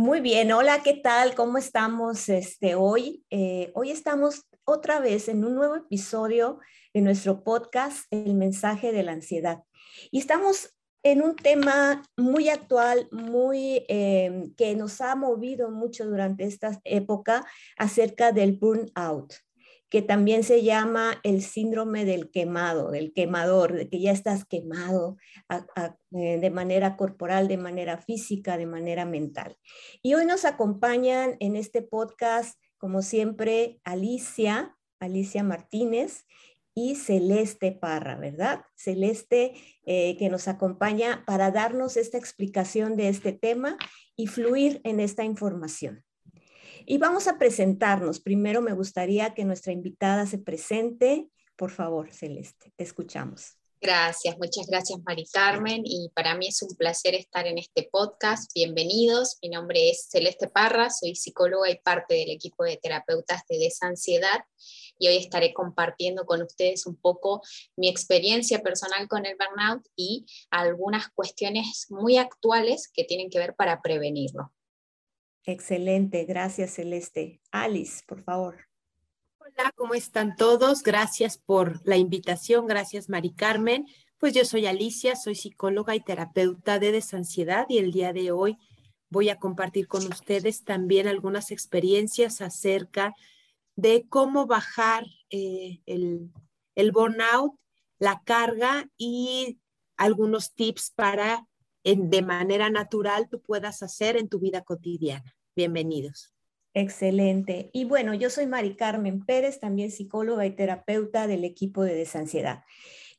Muy bien, hola, ¿qué tal? ¿Cómo estamos este, hoy? Eh, hoy estamos otra vez en un nuevo episodio de nuestro podcast, El mensaje de la ansiedad. Y estamos en un tema muy actual, muy em, que nos ha movido mucho durante esta época acerca del burnout que también se llama el síndrome del quemado, del quemador, de que ya estás quemado eh, de manera corporal, de manera física, de manera mental. Y hoy nos acompañan en este podcast, como siempre, Alicia, Alicia Martínez y Celeste Parra, ¿verdad? Celeste eh, que nos acompaña para darnos esta explicación de este tema y fluir en esta información. Y vamos a presentarnos. Primero me gustaría que nuestra invitada se presente. Por favor, Celeste, te escuchamos. Gracias, muchas gracias Mari Carmen y para mí es un placer estar en este podcast. Bienvenidos, mi nombre es Celeste Parra, soy psicóloga y parte del equipo de terapeutas de desansiedad y hoy estaré compartiendo con ustedes un poco mi experiencia personal con el burnout y algunas cuestiones muy actuales que tienen que ver para prevenirlo. Excelente, gracias Celeste. Alice, por favor. Hola, ¿cómo están todos? Gracias por la invitación, gracias Mari Carmen. Pues yo soy Alicia, soy psicóloga y terapeuta de desansiedad y el día de hoy voy a compartir con ustedes también algunas experiencias acerca de cómo bajar eh, el, el burnout, la carga y algunos tips para de manera natural tú puedas hacer en tu vida cotidiana. Bienvenidos. Excelente. Y bueno, yo soy Mari Carmen Pérez, también psicóloga y terapeuta del equipo de desansiedad.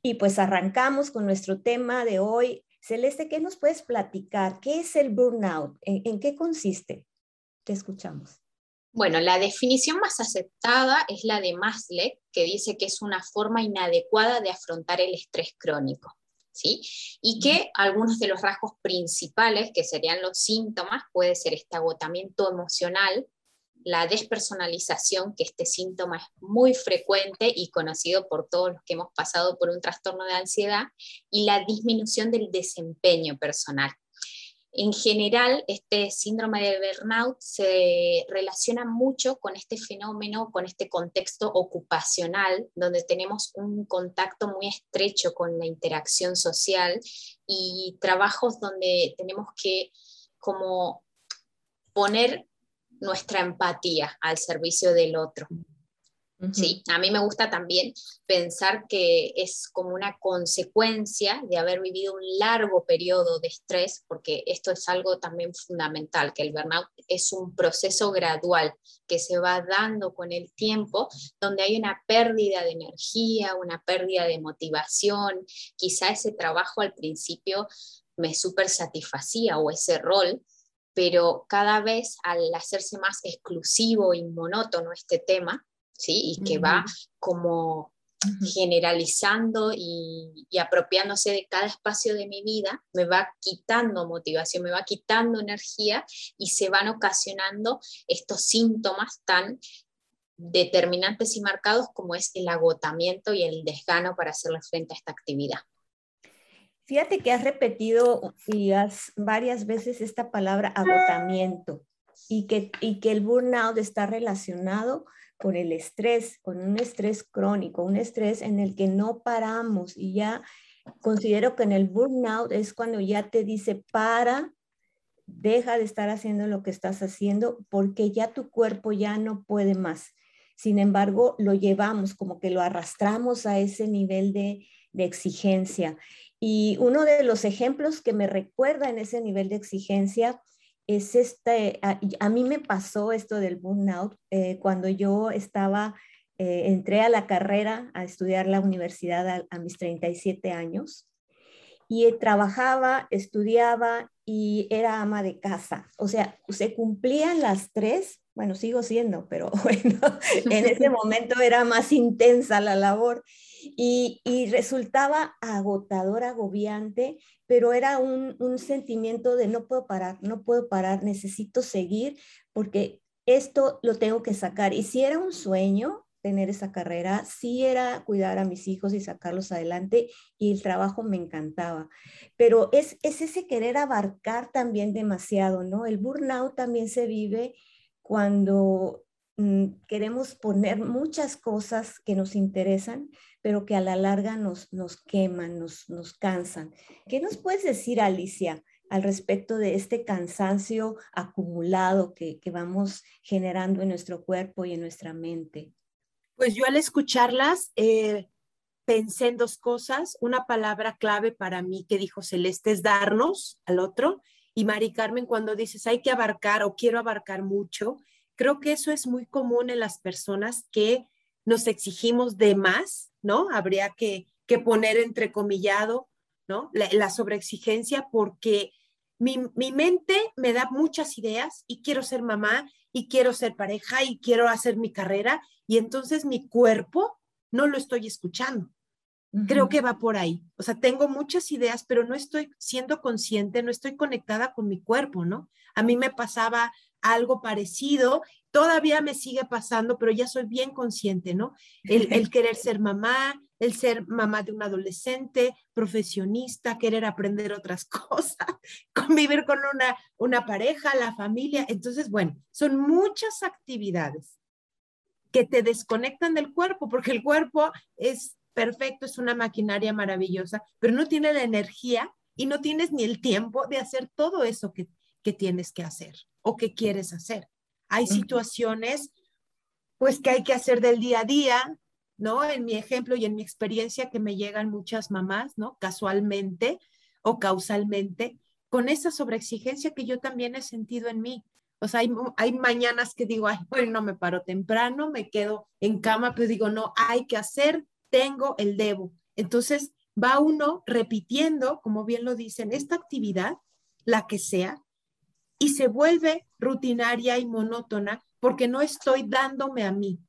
Y pues arrancamos con nuestro tema de hoy. Celeste, ¿qué nos puedes platicar? ¿Qué es el burnout? ¿En, qué consiste? Te escuchamos. Bueno, la definición más aceptada es la de Maslow, que dice que es una forma inadecuada de afrontar el estrés crónico. ¿Sí? Y que algunos de los rasgos principales, que serían los síntomas, puede ser este agotamiento emocional, la despersonalización, que este síntoma es muy frecuente y conocido por todos los que hemos pasado por un trastorno de ansiedad, y la disminución del desempeño personal. En general, este síndrome de burnout se relaciona mucho con este fenómeno, con este contexto ocupacional, donde tenemos un contacto muy estrecho con la interacción social y trabajos donde tenemos que como poner nuestra empatía al servicio del otro. Sí, a mí me gusta también pensar que es como una consecuencia de haber vivido un largo periodo de estrés, porque esto es algo también fundamental, que el burnout es un proceso gradual que se va dando con el tiempo, donde hay una pérdida de energía, una pérdida de motivación, quizá ese trabajo al principio me súper satisfacía o ese rol, pero cada vez al hacerse más exclusivo y monótono este tema, ¿sí? Y que va como generalizando y, apropiándose de cada espacio de mi vida, me va quitando motivación, me va quitando energía y se van ocasionando estos síntomas tan determinantes y marcados como es el agotamiento y el desgano para hacerle frente a esta actividad. Fíjate que has repetido y has varias veces esta palabra agotamiento y que, y que el burnout está relacionado con el estrés, con un estrés crónico, un estrés en el que no paramos y ya considero que en el burnout es cuando ya te dice para, deja de estar haciendo lo que estás haciendo porque ya tu cuerpo ya no puede más. Sin embargo, lo llevamos como que lo arrastramos a ese nivel de, de exigencia. Y uno de los ejemplos que me recuerda en ese nivel de exigencia es este, a, mí me pasó esto del burnout eh, cuando yo estaba, eh, entré a la carrera a estudiar la universidad a, mis 37 años y trabajaba, estudiaba y era ama de casa. O sea, se cumplían las tres, bueno, sigo siendo, pero bueno, en ese momento era más intensa la labor y, resultaba agotador, agobiante, pero era un, sentimiento de no puedo parar, no puedo parar, necesito seguir porque esto lo tengo que sacar. Y si era un sueño, tener esa carrera, sí era cuidar a mis hijos y sacarlos adelante y el trabajo me encantaba. Pero es, es ese querer abarcar también demasiado, ¿no? El burnout también se vive cuando mm, queremos poner muchas cosas que nos interesan, pero que a la larga nos, nos queman, nos, nos cansan. ¿Qué nos puedes decir, Alicia? al respecto de este cansancio acumulado que, vamos generando en nuestro cuerpo y en nuestra mente? Pues yo al escucharlas eh, pensé en dos cosas. Una palabra clave para mí que dijo Celeste es darnos al otro. Y Mari Carmen, cuando dices hay que abarcar o quiero abarcar mucho, creo que eso es muy común en las personas que nos exigimos de más, ¿no? Habría que, que poner entrecomillado, ¿no? La, la sobreexigencia porque mi, mente me da muchas ideas y quiero ser mamá y quiero ser pareja y quiero hacer mi carrera y entonces mi cuerpo no lo estoy escuchando. Creo que va por ahí. O sea, tengo muchas ideas, pero no estoy siendo consciente, no estoy conectada con mi cuerpo, ¿no? A mí me pasaba algo parecido, todavía me sigue pasando, pero ya soy bien consciente, ¿no? El, el querer ser mamá, el ser mamá de un adolescente, profesionista, querer aprender otras cosas, convivir con una, una pareja, la familia. Entonces, bueno, son muchas actividades que te desconectan del cuerpo, porque el cuerpo es perfecto, es una maquinaria maravillosa, pero no tiene la energía y no tienes ni el tiempo de hacer todo eso que, que tienes que hacer o que quieres hacer. Hay situaciones pues que hay que hacer del día a día, ¿no? En mi ejemplo y en mi experiencia que me llegan muchas mamás, ¿no? Casualmente o causalmente, con esa sobreexigencia que yo también he sentido en mí. O sea, hay, hay mañanas que digo, ay, bueno, no me paro temprano, me quedo en cama, pero digo, no, hay que hacer, tengo el debo. Entonces, va uno repitiendo, como bien lo dicen, esta actividad, la que sea, y se vuelve rutinaria y monótona porque no estoy dándome a mí.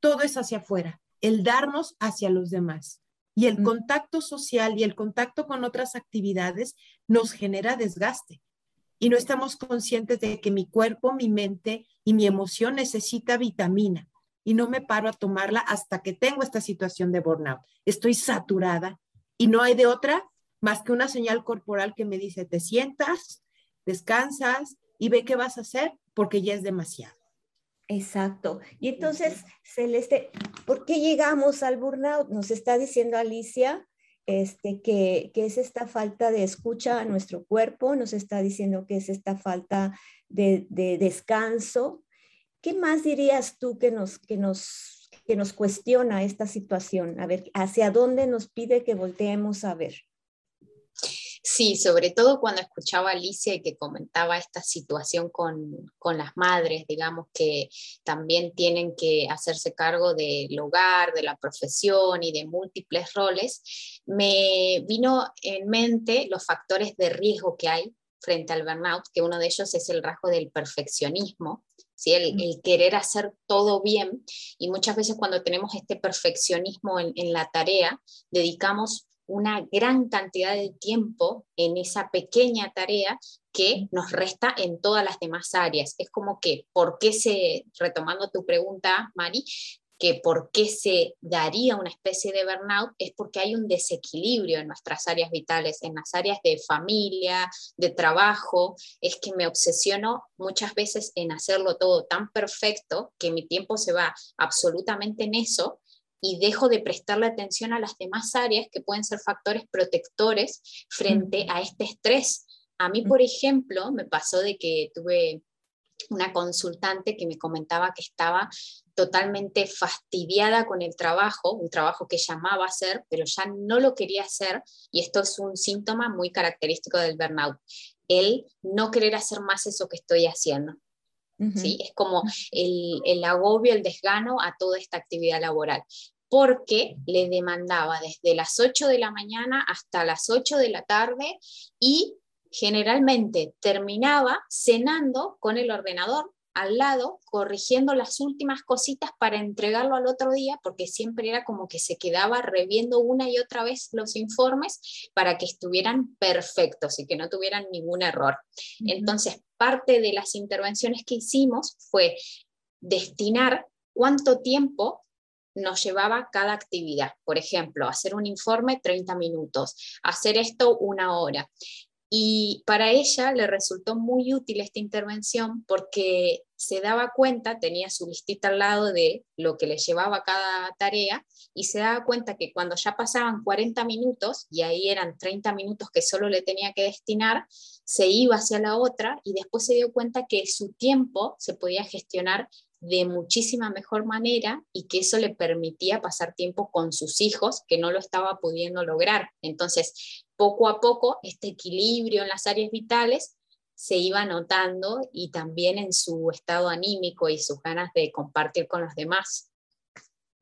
Todo es hacia afuera el darnos hacia los demás. Y el contacto social y el contacto con otras actividades nos genera desgaste. Y no estamos conscientes de que mi cuerpo, mi mente y mi emoción necesita vitamina. Y no me paro a tomarla hasta que tengo esta situación de burnout. Estoy saturada y no hay de otra más que una señal corporal que me dice, te sientas, descansas y ve qué vas a hacer porque ya es demasiado. Exacto. Y entonces, Celeste, ¿por qué llegamos al burnout? Nos está diciendo Alicia este, que, es esta falta de escucha a nuestro cuerpo, nos está diciendo que es esta falta de, descanso. ¿Qué más dirías tú que nos, que, nos, que nos cuestiona esta situación? A ver, ¿hacia dónde nos pide que volteemos a ver? Sí, sobre todo cuando escuchaba a Alicia y que comentaba esta situación con, las madres, digamos, que también tienen que hacerse cargo del hogar, de la profesión y de múltiples roles, me vino en mente los factores de riesgo que hay frente al burnout, que uno de ellos es el rasgo del perfeccionismo, ¿sí? el, querer hacer todo bien. Y muchas veces cuando tenemos este perfeccionismo en, en la tarea, dedicamos una gran cantidad de tiempo en esa pequeña tarea que nos resta en todas las demás áreas. Es como que, ¿por qué se, retomando tu pregunta, Mari, que por qué se daría una especie de burnout es porque hay un desequilibrio en nuestras áreas vitales, en las áreas de familia, de trabajo, es que me obsesiono muchas veces en hacerlo todo tan perfecto que mi tiempo se va absolutamente en eso y dejo de prestarle atención a las demás áreas que pueden ser factores protectores frente a este estrés. A mí, por ejemplo, me pasó de que tuve una consultante que me comentaba que estaba totalmente fastidiada con el trabajo, un trabajo que llamaba a hacer, pero ya no lo quería hacer, y esto es un síntoma muy característico del burnout, el no querer hacer más eso que estoy haciendo. ¿Sí? Es como el, el, agobio, el desgano a toda esta actividad laboral porque le demandaba desde las 8 de la mañana hasta las 8 de la tarde y generalmente terminaba cenando con el ordenador al lado, corrigiendo las últimas cositas para entregarlo al otro día, porque siempre era como que se quedaba reviendo una y otra vez los informes para que estuvieran perfectos y que no tuvieran ningún error. Entonces, parte de las intervenciones que hicimos fue destinar cuánto tiempo nos llevaba cada actividad. Por ejemplo, hacer un informe 30 minutos, hacer esto una hora. Y para ella le resultó muy útil esta intervención porque se daba cuenta, tenía su listita al lado de lo que le llevaba cada tarea y se daba cuenta que cuando ya pasaban 40 minutos y ahí eran 30 minutos que solo le tenía que destinar, se iba hacia la otra y después se dio cuenta que su tiempo se podía gestionar de muchísima mejor manera y que eso le permitía pasar tiempo con sus hijos que no lo estaba pudiendo lograr. Entonces, poco a poco, este equilibrio en las áreas vitales se iba notando y también en su estado anímico y sus ganas de compartir con los demás.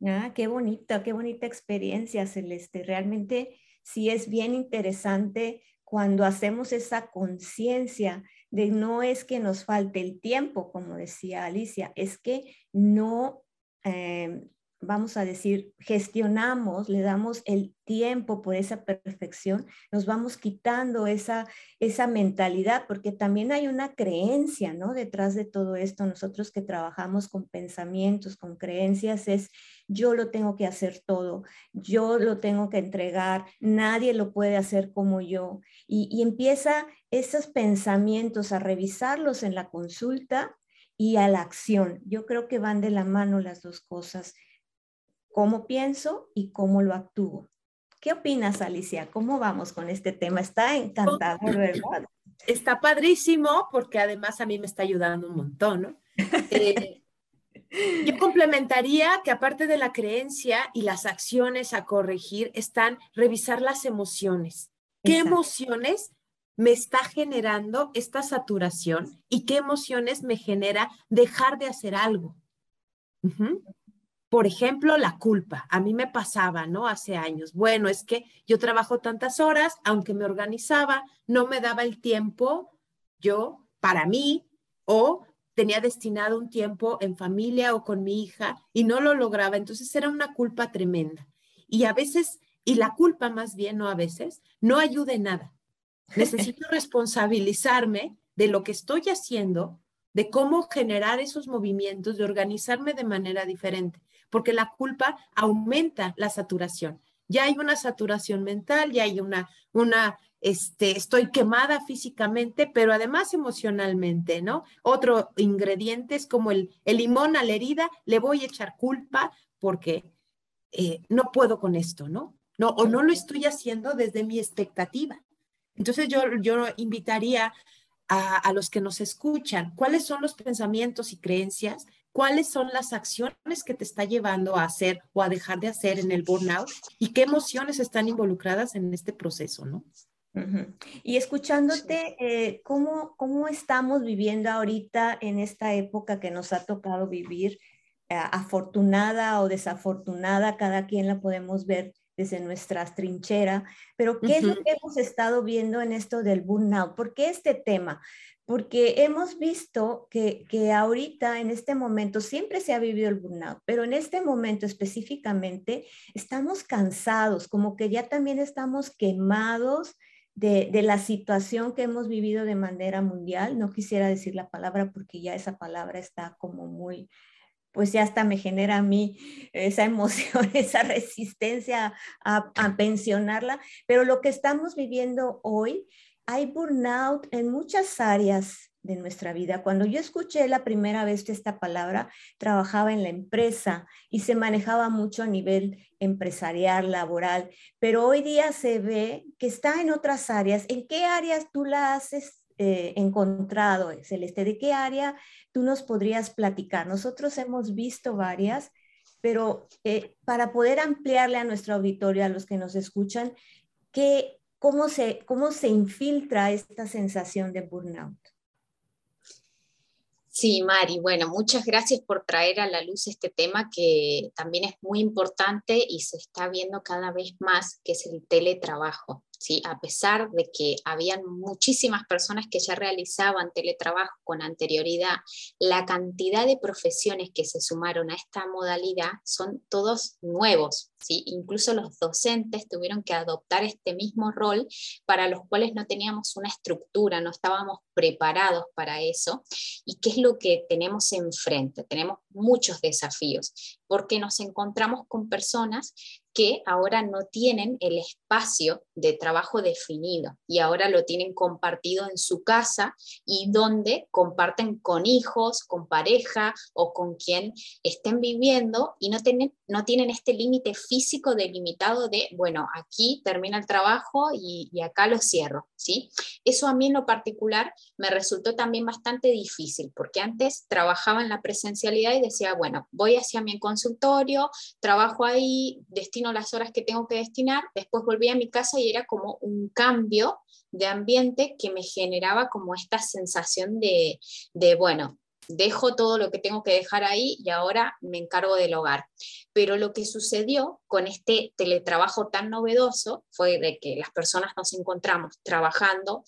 Ah, qué bonita, qué bonita experiencia, Celeste. Realmente sí es bien interesante cuando hacemos esa conciencia de no es que nos falte el tiempo, como decía Alicia, es que no, em, vamos a decir, gestionamos, le damos el tiempo por esa perfección, nos vamos quitando esa, esa mentalidad, porque también hay una creencia, ¿no? Detrás de todo esto, nosotros que trabajamos con pensamientos, con creencias, es yo lo tengo que hacer todo, yo lo tengo que entregar, nadie lo puede hacer como yo. Y empieza esos pensamientos a revisarlos en la consulta y a la acción. Yo creo que van de la mano las dos cosas, cómo pienso y cómo lo actúo. ¿Qué opinas, Alicia? ¿Cómo vamos con este tema? Está encantador, ¿verdad? Está padrísimo porque además a mí me está ayudando un montón, ¿no? Eh, yo complementaría que aparte de la creencia y las acciones a corregir, están revisar las emociones. ¿Qué emociones me está generando esta saturación y qué emociones me genera dejar de hacer algo? Por ejemplo, la culpa. A mí me pasaba, ¿no? Hace años. Bueno, es que yo trabajo tantas horas, aunque me organizaba, no me daba el tiempo yo para mí o tenía destinado un tiempo en familia o con mi hija y no lo lograba. Entonces era una culpa tremenda. Y a veces, y la culpa más bien, no a veces, no ayuda en nada. Necesito responsabilizarme de lo que estoy haciendo, de cómo generar esos movimientos, de organizarme de manera diferente, porque la culpa aumenta la saturación. Ya hay una saturación mental, ya hay una, una este, estoy quemada físicamente, pero además emocionalmente, ¿no? Otro ingrediente es como el, el limón a la herida, le voy a echar culpa porque eh, no puedo con esto, ¿no? No, o no lo estoy haciendo desde mi expectativa. Entonces yo, yo invitaría a, a los que nos escuchan, ¿cuáles son los pensamientos y creencias cuáles son las acciones que te está llevando a hacer o a dejar de hacer en el burnout y qué emociones están involucradas en este proceso, ¿no? Y escuchándote, eh, ¿cómo, ¿cómo, estamos viviendo ahorita en esta época que nos ha tocado vivir? Eh, afortunada o desafortunada, cada quien la podemos ver desde nuestra trinchera, pero ¿qué es lo que hemos estado viendo en esto del burnout? ¿Por qué este tema? Porque hemos visto que, que ahorita, en este momento, siempre se ha vivido el burnout, pero en este momento específicamente estamos cansados, como que ya también estamos quemados de, la situación que hemos vivido de manera mundial. No quisiera decir la palabra porque ya esa palabra está como muy, pues ya hasta me genera a mí esa emoción, esa resistencia a, pensionarla. Pero lo que estamos viviendo hoy, hay burnout en muchas áreas de nuestra vida. Cuando yo escuché la primera vez esta palabra, trabajaba en la empresa y se manejaba mucho a nivel empresarial, laboral, pero hoy día se ve que está en otras áreas. ¿En qué áreas tú la has eh, encontrado, Celeste? ¿De qué área tú nos podrías platicar? Nosotros hemos visto varias, pero eh, para poder ampliarle a nuestro auditorio, a los que nos escuchan, ¿qué, cómo, se, ¿cómo se infiltra esta sensación de burnout? Sí, Mari, bueno, muchas gracias por traer a la luz este tema que también es muy importante y se está viendo cada vez más, que es el teletrabajo. ¿Sí? a pesar de que habían muchísimas personas que ya realizaban teletrabajo con anterioridad, la cantidad de profesiones que se sumaron a esta modalidad son todos nuevos. ¿sí? Incluso los docentes tuvieron que adoptar este mismo rol para los cuales no teníamos una estructura, no estábamos preparados para eso. ¿Y qué es lo que tenemos enfrente? Tenemos muchos desafíos porque nos encontramos con personas que ahora no tienen el espacio de trabajo definido y ahora lo tienen compartido en su casa y donde comparten con hijos, con pareja o con quien estén viviendo y no tienen, no tienen este límite físico delimitado de, bueno, aquí termina el trabajo y, acá lo cierro, ¿sí? Eso a mí en lo particular me resultó también bastante difícil porque antes trabajaba en la presencialidad y decía, bueno, voy hacia mi consultorio, trabajo ahí, destino las horas que tengo que destinar, después volví a mi casa y era como un cambio de ambiente que me generaba como esta sensación de, de bueno, dejo todo lo que tengo que dejar ahí y ahora me encargo del hogar. Pero lo que sucedió con este teletrabajo tan novedoso fue de que las personas nos encontramos trabajando,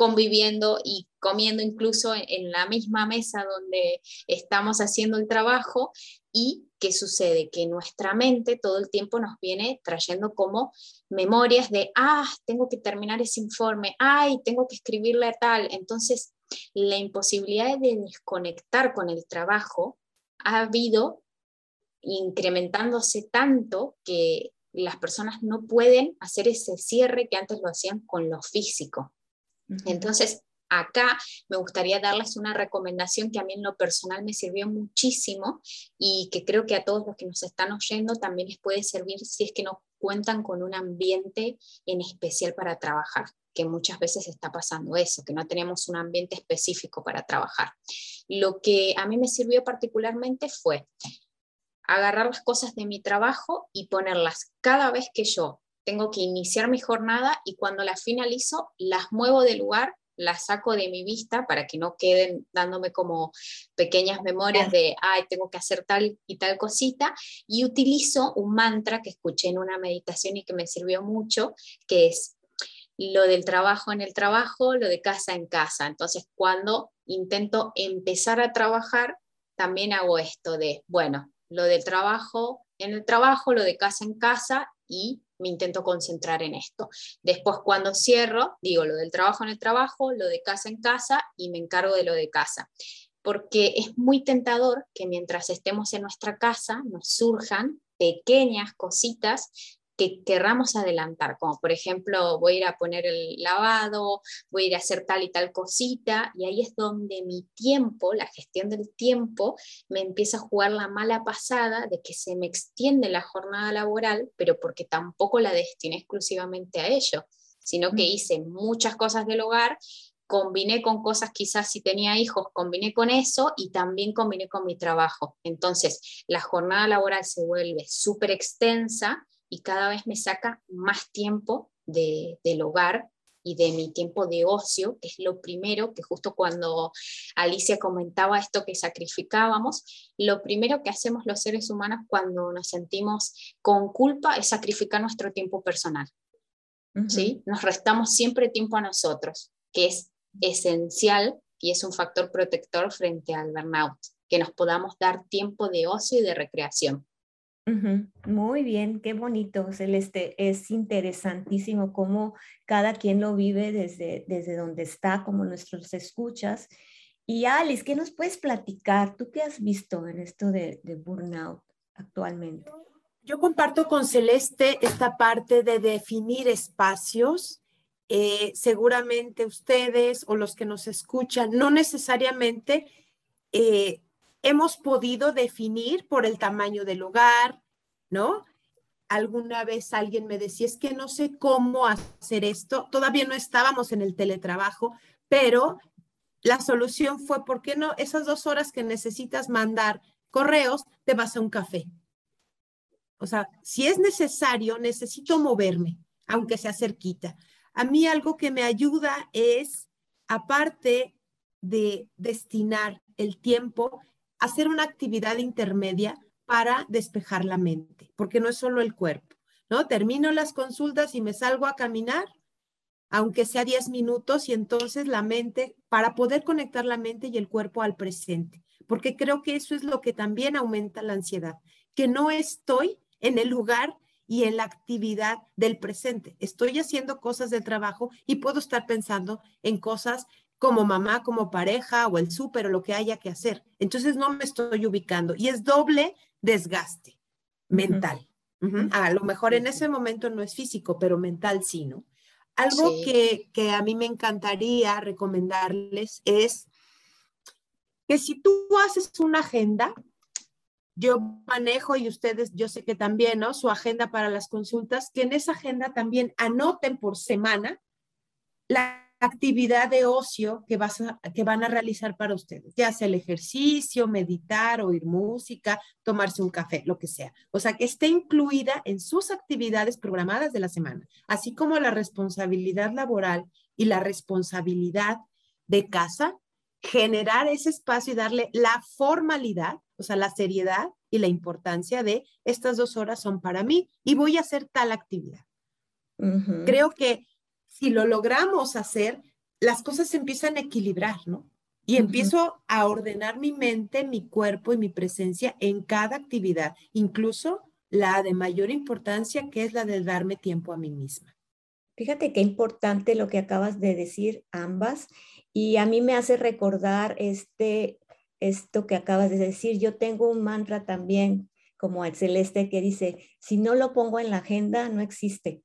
conviviendo y comiendo incluso en la misma mesa donde estamos haciendo el trabajo y ¿qué sucede? Que nuestra mente todo el tiempo nos viene trayendo como memorias de, ah, tengo que terminar ese informe, ay, tengo que escribirle a tal. Entonces, la imposibilidad de desconectar con el trabajo ha habido incrementándose tanto que las personas no pueden hacer ese cierre que antes lo hacían con lo físico. Entonces, acá me gustaría darles una recomendación que a mí en lo personal me sirvió muchísimo y que creo que a todos los que nos están oyendo también les puede servir si es que no cuentan con un ambiente en especial para trabajar que muchas veces está pasando eso, que no tenemos un ambiente específico para trabajar. Lo que a mí me sirvió particularmente fue agarrar las cosas de mi trabajo y ponerlas cada vez que yo tengo que iniciar mi jornada y cuando las finalizo las muevo de lugar las saco de mi vista para que no queden dándome como pequeñas memorias de, ay, tengo que hacer tal y tal cosita, y utilizo un mantra que escuché en una meditación y que me sirvió mucho, que es lo del trabajo en el trabajo, lo de casa en casa. Entonces, cuando intento empezar a trabajar, también hago esto de, bueno, lo del trabajo en el trabajo, lo de casa en casa y me intento concentrar en esto. Después cuando cierro, digo lo del trabajo en el trabajo, lo de casa en casa y me encargo de lo de casa. Porque es muy tentador que mientras estemos en nuestra casa nos surjan pequeñas cositas que querramos adelantar, como por ejemplo voy a ir a poner el lavado, voy a ir a hacer tal y tal cosita, y ahí es donde mi tiempo, la gestión del tiempo, me empieza a jugar la mala pasada de que se me extiende la jornada laboral, pero porque tampoco la destiné exclusivamente a ello, sino que mm. hice muchas cosas del hogar combiné con cosas, quizás si tenía hijos, combiné con eso y también combiné con mi trabajo. Entonces, la jornada laboral se vuelve súper extensa y cada vez me saca más tiempo de, del hogar y de mi tiempo de ocio, que es lo primero que justo cuando Alicia comentaba esto que sacrificábamos, lo primero que hacemos los seres humanos cuando nos sentimos con culpa es sacrificar nuestro tiempo personal. ¿sí? Nos restamos siempre tiempo a nosotros, que es esencial y es un factor protector frente al burnout, que nos podamos dar tiempo de ocio y de recreación. Muy bien, qué bonito, Celeste. Es interesantísimo cómo cada quien lo vive desde, desde donde está, como nuestros escuchas. Y Alice, ¿qué nos puedes platicar? ¿Tú qué has visto en esto de, burnout actualmente? Yo comparto con Celeste esta parte de definir espacios. Eh, seguramente ustedes o los que nos escuchan no necesariamente eh, hemos podido definir por el tamaño del hogar, ¿no? Alguna vez alguien me decía, es que no sé cómo hacer esto. Todavía no estábamos en el teletrabajo, pero la solución fue, ¿por qué no? Esas dos horas que necesitas mandar correos, te vas a un café. O sea, si es necesario, necesito moverme, aunque sea cerquita. A mí algo que me ayuda es, aparte de destinar el tiempo, hacer una actividad intermedia para despejar la mente, porque no es solo el cuerpo, ¿no? Termino las consultas y me salgo a caminar, aunque sea 10 minutos, y entonces la mente, para poder conectar la mente y el cuerpo al presente, porque creo que eso es lo que también aumenta la ansiedad, que no estoy en el lugar y en la actividad del presente. Estoy haciendo cosas de trabajo y puedo estar pensando en cosas como mamá, como pareja o el súper o lo que haya que hacer. Entonces no me estoy ubicando y es doble desgaste mental. A lo mejor en ese momento no es físico, pero mental sí, ¿no? Algo que, que a mí me encantaría recomendarles es que si tú haces una agenda, yo manejo y ustedes, yo sé que también, ¿no? Su agenda para las consultas, que en esa agenda también anoten por semana la actividad de ocio que, vas que van a realizar para ustedes, ya sea el ejercicio, meditar, oír música, tomarse un café, lo que sea. O sea, que esté incluida en sus actividades programadas de la semana, así como la responsabilidad laboral y la responsabilidad de casa, generar ese espacio y darle la formalidad o sea, la seriedad y la importancia de estas dos horas son para mí y voy a hacer tal actividad. Creo que si lo logramos hacer, las cosas se empiezan a equilibrar, ¿no? Y empiezo a ordenar mi mente, mi cuerpo y mi presencia en cada actividad, incluso la de mayor importancia, que es la de darme tiempo a mí misma. Fíjate qué importante lo que acabas de decir ambas y a mí me hace recordar este esto que acabas de decir. Yo tengo un mantra también como el celeste que dice, si no lo pongo en la agenda, no existe.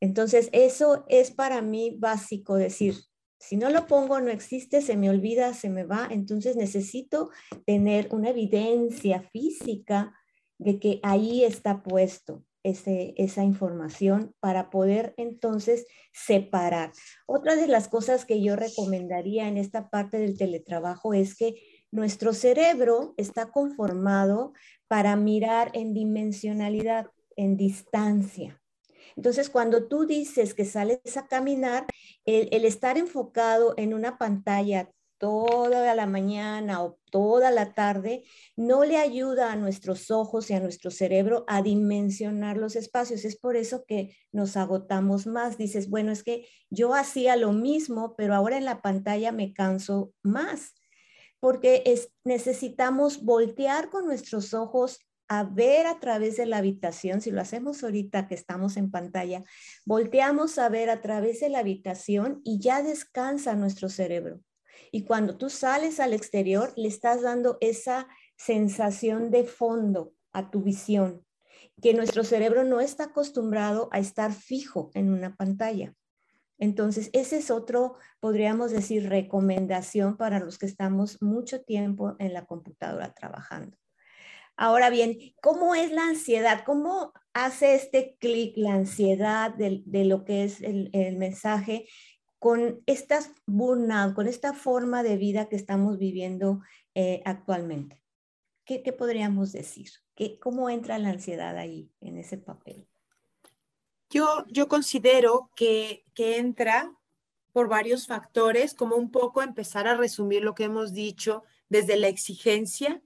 Entonces, eso es para mí básico decir, si no lo pongo, no existe, se me olvida, se me va. Entonces, necesito tener una evidencia física de que ahí está puesto ese, esa información para poder entonces separar. Otra de las cosas que yo recomendaría en esta parte del teletrabajo es que nuestro cerebro está conformado para mirar en dimensionalidad, en distancia. Entonces, cuando tú dices que sales a caminar, el, estar enfocado en una pantalla toda la mañana o toda la tarde no le ayuda a nuestros ojos y a nuestro cerebro a dimensionar los espacios. Es por eso que nos agotamos más. Dices, bueno, es que yo hacía lo mismo, pero ahora en la pantalla me canso más porque necesitamos voltear con nuestros ojos a ver a través de la habitación, si lo hacemos ahorita que estamos en pantalla, volteamos a ver a través de la habitación y ya descansa nuestro cerebro. Y cuando tú sales al exterior, le estás dando esa sensación de fondo a tu visión, que nuestro cerebro no está acostumbrado a estar fijo en una pantalla. Entonces, ese es otro, podríamos decir, recomendación para los que estamos mucho tiempo en la computadora trabajando. Ahora bien, ¿cómo es la ansiedad? ¿Cómo hace este clic la ansiedad de, lo que es el, mensaje con estas burnout, con esta forma de vida que estamos viviendo eh, actualmente? ¿Qué, podríamos decir? ¿Qué, ¿Cómo entra la ansiedad ahí, en ese papel? Yo, yo considero que, que entra por varios factores, como un poco empezar a resumir lo que hemos dicho desde la exigencia,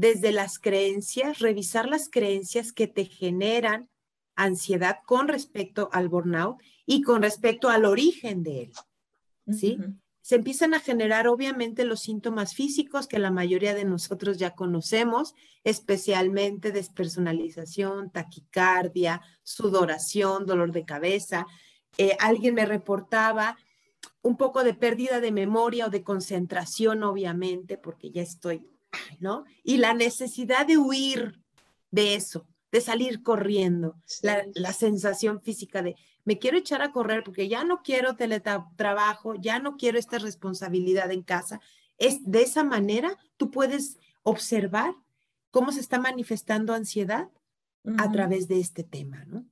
desde las creencias, revisar las creencias que te generan ansiedad con respecto al burnout y con respecto al origen de él. ¿Sí? se empiezan a generar obviamente los síntomas físicos que la mayoría de nosotros ya conocemos, especialmente despersonalización, taquicardia, sudoración, dolor de cabeza. Eh, alguien me reportaba un poco de pérdida de memoria o de concentración, obviamente, porque ya estoy, ¿no? Y la necesidad de huir de eso, de salir corriendo, la, la sensación física de, me quiero echar a correr porque ya no quiero teletrabajo, ya no quiero esta responsabilidad en casa. Es de esa manera tú puedes observar cómo se está manifestando ansiedad a través de este tema, ¿no?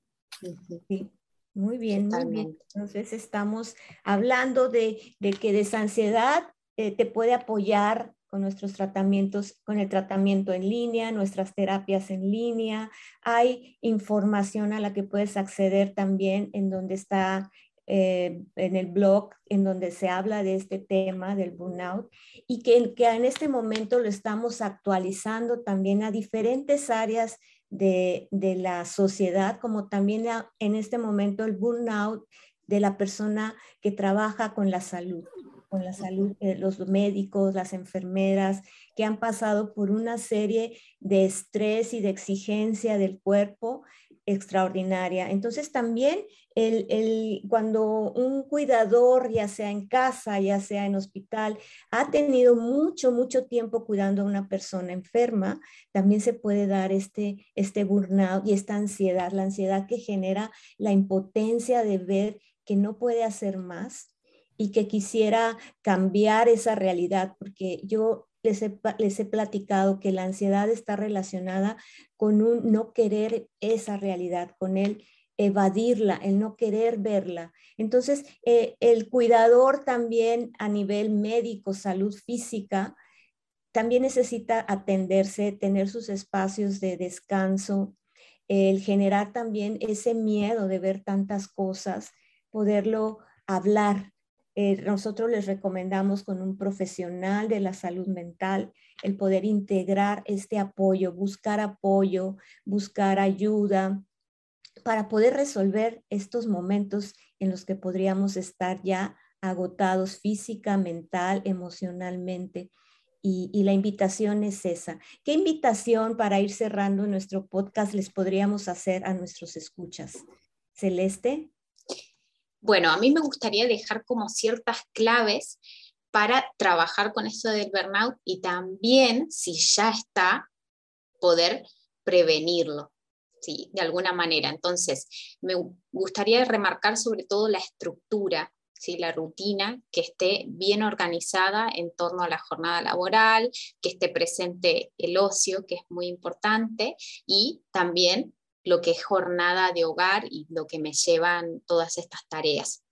Sí, muy bien, muy bien. Entonces estamos hablando de, que esa ansiedad eh, te puede apoyar con nuestros tratamientos, con el tratamiento en línea, nuestras terapias en línea. Hay información a la que puedes acceder también en donde está eh, en el blog, en donde se habla de este tema del burnout y que, que en este momento lo estamos actualizando también a diferentes áreas de, de la sociedad, como también en este momento el burnout de la persona que trabaja con la salud, con la salud, eh, los médicos, las enfermeras, que han pasado por una serie de estrés y de exigencia del cuerpo extraordinaria. Entonces también el, cuando un cuidador, ya sea en casa, ya sea en hospital, ha tenido mucho, mucho tiempo cuidando a una persona enferma, también se puede dar este, este burnout y esta ansiedad, la ansiedad que genera la impotencia de ver que no puede hacer más y que quisiera cambiar esa realidad, porque yo les he, les he, platicado que la ansiedad está relacionada con un no querer esa realidad, con el evadirla, el no querer verla. Entonces, eh, el cuidador también a nivel médico, salud física, también necesita atenderse, tener sus espacios de descanso, el generar también ese miedo de ver tantas cosas, poderlo hablar. Eh, nosotros les recomendamos con un profesional de la salud mental el poder integrar este apoyo, buscar apoyo, buscar ayuda, para poder resolver estos momentos en los que podríamos estar ya agotados física, mental, emocionalmente. Y, la invitación es esa. ¿Qué invitación para ir cerrando nuestro podcast les podríamos hacer a nuestros escuchas? Celeste. Bueno, a mí me gustaría dejar como ciertas claves para trabajar con esto del burnout y también, si ya está, poder prevenirlo. ¿sí? de alguna manera. Entonces, me gustaría remarcar sobre todo la estructura, ¿sí? la rutina, que esté bien organizada en torno a la jornada laboral, que esté presente el ocio, que es muy importante, y también lo que es jornada de hogar y lo que me llevan todas estas tareas.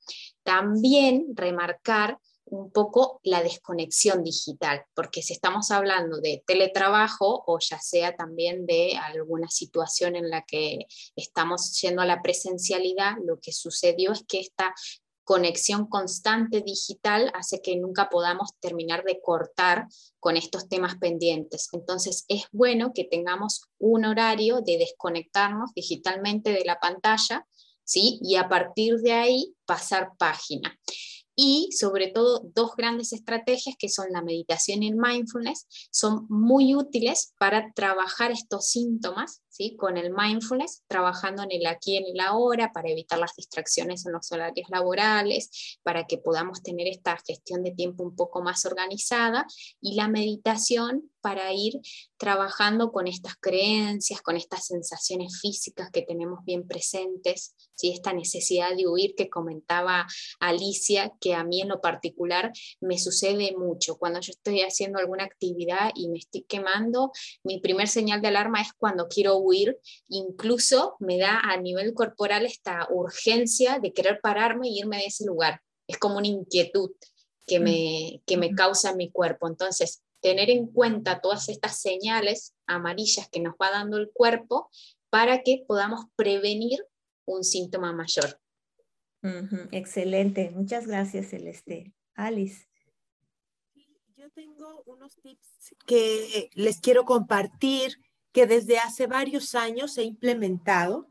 También remarcar un poco la desconexión digital, porque si estamos hablando de teletrabajo o ya sea también de alguna situación en la que estamos yendo a la presencialidad, lo que sucedió es que esta conexión constante digital hace que nunca podamos terminar de cortar con estos temas pendientes. Entonces es bueno que tengamos un horario de desconectarnos digitalmente de la pantalla, ¿sí? Y a partir de ahí pasar página y sobre todo dos grandes estrategias que son la meditación y el mindfulness son muy útiles para trabajar estos síntomas ¿sí? con el mindfulness, trabajando en el aquí y en el ahora para evitar las distracciones en los horarios laborales, para que podamos tener esta gestión de tiempo un poco más organizada y la meditación para ir trabajando con estas creencias, con estas sensaciones físicas que tenemos bien presentes, ¿sí? esta necesidad de huir que comentaba Alicia, que a mí en lo particular me sucede mucho. Cuando yo estoy haciendo alguna actividad y me estoy quemando, mi primer señal de alarma es cuando quiero huir, incluso me da a nivel corporal esta urgencia de querer pararme y irme de ese lugar. Es como una inquietud que me, que me causa mi cuerpo. Entonces, tener en cuenta todas estas señales amarillas que nos va dando el cuerpo para que podamos prevenir un síntoma mayor. Excelente, muchas gracias Celeste. Alice. Yo tengo unos tips que les quiero compartir que desde hace varios años he implementado,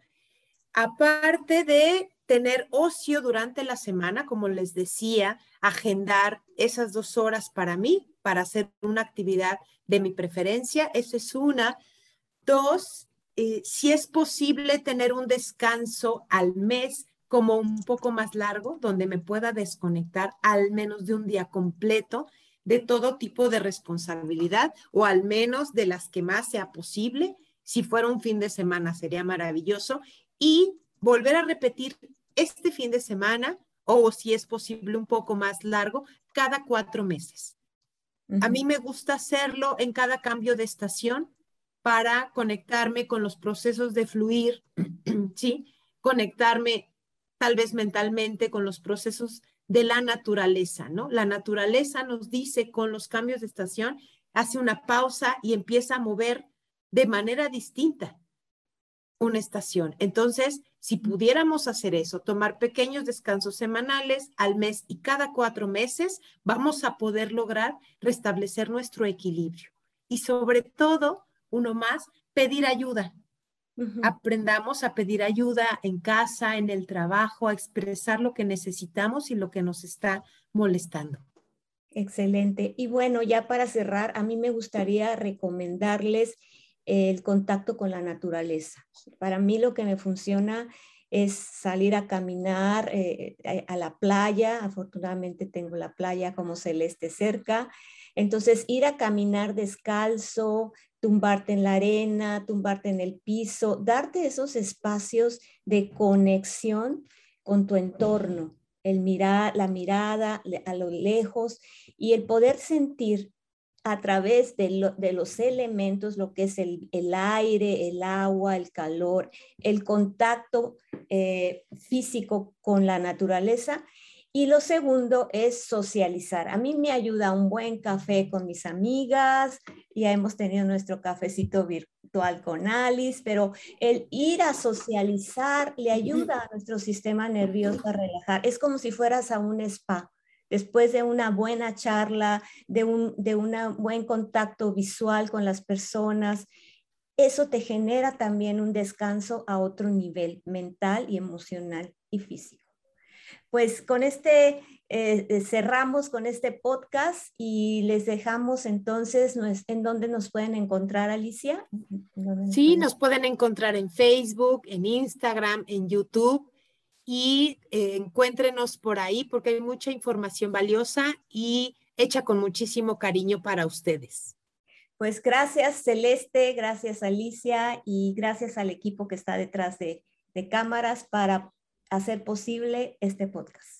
aparte de tener ocio durante la semana, como les decía, agendar esas dos horas para mí, para hacer una actividad de mi preferencia. Esa es una. Dos, eh, si es posible tener un descanso al mes como un poco más largo, donde me pueda desconectar al menos de un día completo de todo tipo de responsabilidad o al menos de las que más sea posible. Si fuera un fin de semana sería maravilloso. Y volver a repetir este fin de semana o si es posible un poco más largo, cada cuatro meses. A mí me gusta hacerlo en cada cambio de estación para conectarme con los procesos de fluir, ¿sí? Conectarme tal vez mentalmente con los procesos de la naturaleza, ¿no? La naturaleza nos dice con los cambios de estación, hace una pausa y empieza a mover de manera distinta una estación. Entonces, si pudiéramos hacer eso, tomar pequeños descansos semanales al mes y cada cuatro meses, vamos a poder lograr restablecer nuestro equilibrio. Y sobre todo, uno más, pedir ayuda. Aprendamos a pedir ayuda en casa, en el trabajo, a expresar lo que necesitamos y lo que nos está molestando. Excelente. Y bueno, ya para cerrar, a mí me gustaría recomendarles el contacto con la naturaleza. Para mí lo que me funciona es salir a caminar eh, a la playa. Afortunadamente tengo la playa como celeste cerca. Entonces, ir a caminar descalzo, tumbarte en la arena, tumbarte en el piso, darte esos espacios de conexión con tu entorno, el la mirada a lo lejos y el poder sentir a través de, los elementos, lo que es el, aire, el agua, el calor, el contacto eh, físico con la naturaleza y lo segundo es socializar. A mí me ayuda un buen café con mis amigas, ya hemos tenido nuestro cafecito virtual con Alice, pero el ir a socializar le ayuda a nuestro sistema nervioso a relajar. Es como si fueras a un spa. Después de una buena charla, de un de un buen contacto visual con las personas, eso te genera también un descanso a otro nivel mental y emocional y físico pues con este eh, eh, cerramos con este podcast y les dejamos entonces en dónde nos pueden encontrar, Alicia. sí, nos pueden encontrar en Facebook, en Instagram, en YouTube y eh, encuéntrenos por ahí porque hay mucha información valiosa y hecha con muchísimo cariño para ustedes. Pues gracias Celeste, gracias Alicia y gracias al equipo que está detrás de, de cámaras para hacer posible este podcast.